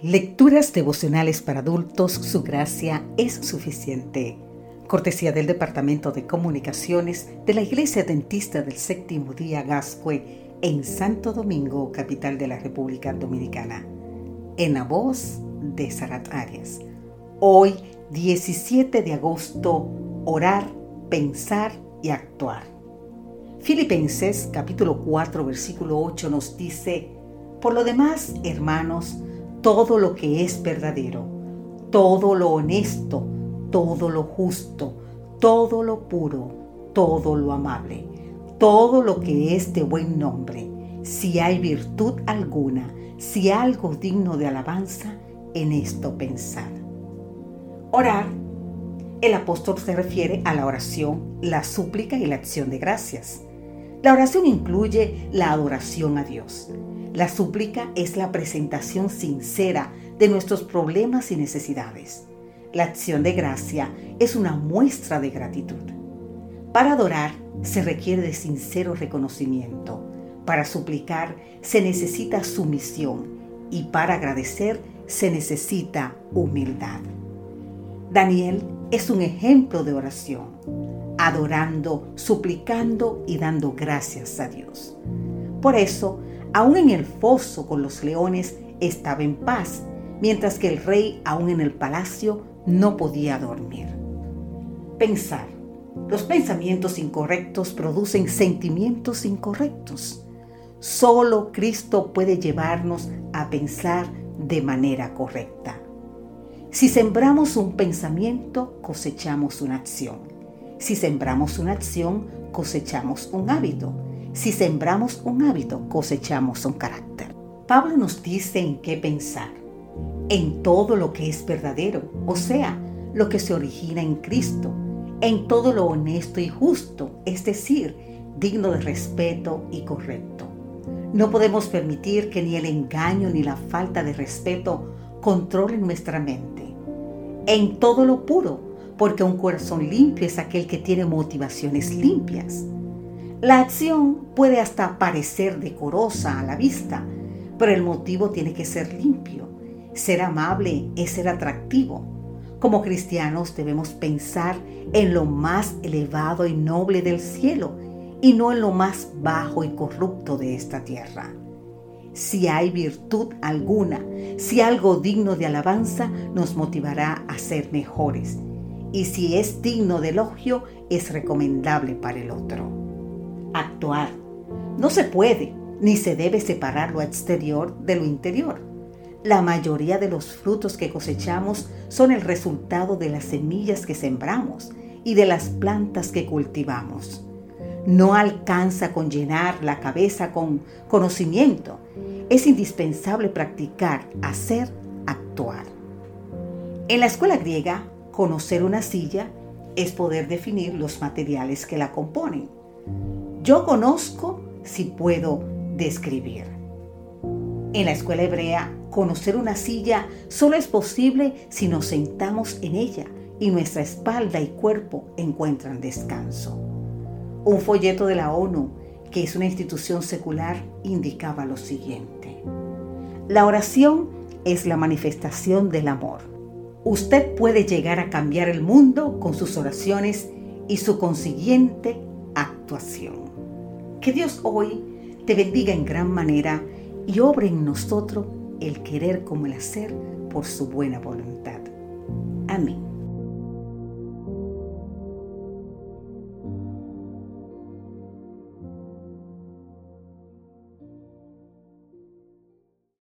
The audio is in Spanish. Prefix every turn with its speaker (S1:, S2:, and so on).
S1: Lecturas devocionales para adultos, su gracia es suficiente. Cortesía del Departamento de Comunicaciones de la Iglesia Dentista del Séptimo Día Gascue en Santo Domingo, capital de la República Dominicana. En la voz de Sarat Arias. Hoy, 17 de agosto, orar, pensar y actuar. Filipenses capítulo 4 versículo 8 nos dice, por lo demás, hermanos, todo lo que es verdadero, todo lo honesto, todo lo justo, todo lo puro, todo lo amable, todo lo que es de buen nombre, si hay virtud alguna, si algo digno de alabanza, en esto pensar. Orar. El apóstol se refiere a la oración, la súplica y la acción de gracias. La oración incluye la adoración a Dios. La súplica es la presentación sincera de nuestros problemas y necesidades. La acción de gracia es una muestra de gratitud. Para adorar se requiere de sincero reconocimiento. Para suplicar se necesita sumisión y para agradecer se necesita humildad. Daniel es un ejemplo de oración, adorando, suplicando y dando gracias a Dios. Por eso, aún en el foso con los leones estaba en paz, mientras que el rey, aún en el palacio, no podía dormir. Pensar. Los pensamientos incorrectos producen sentimientos incorrectos. Solo Cristo puede llevarnos a pensar de manera correcta. Si sembramos un pensamiento, cosechamos una acción. Si sembramos una acción, cosechamos un hábito. Si sembramos un hábito, cosechamos un carácter. Pablo nos dice en qué pensar. En todo lo que es verdadero, o sea, lo que se origina en Cristo. En todo lo honesto y justo, es decir, digno de respeto y correcto. No podemos permitir que ni el engaño ni la falta de respeto controlen nuestra mente. En todo lo puro, porque un corazón limpio es aquel que tiene motivaciones limpias. La acción puede hasta parecer decorosa a la vista, pero el motivo tiene que ser limpio. Ser amable es ser atractivo. Como cristianos debemos pensar en lo más elevado y noble del cielo y no en lo más bajo y corrupto de esta tierra. Si hay virtud alguna, si algo digno de alabanza, nos motivará a ser mejores. Y si es digno de elogio, es recomendable para el otro actuar. No se puede ni se debe separar lo exterior de lo interior. La mayoría de los frutos que cosechamos son el resultado de las semillas que sembramos y de las plantas que cultivamos. No alcanza con llenar la cabeza con conocimiento. Es indispensable practicar, hacer, actuar. En la escuela griega, conocer una silla es poder definir los materiales que la componen. Yo conozco si puedo describir. En la escuela hebrea, conocer una silla solo es posible si nos sentamos en ella y nuestra espalda y cuerpo encuentran descanso. Un folleto de la ONU, que es una institución secular, indicaba lo siguiente. La oración es la manifestación del amor. Usted puede llegar a cambiar el mundo con sus oraciones y su consiguiente actuación. Que Dios hoy te bendiga en gran manera y obre en nosotros el querer como el hacer por su buena voluntad. Amén.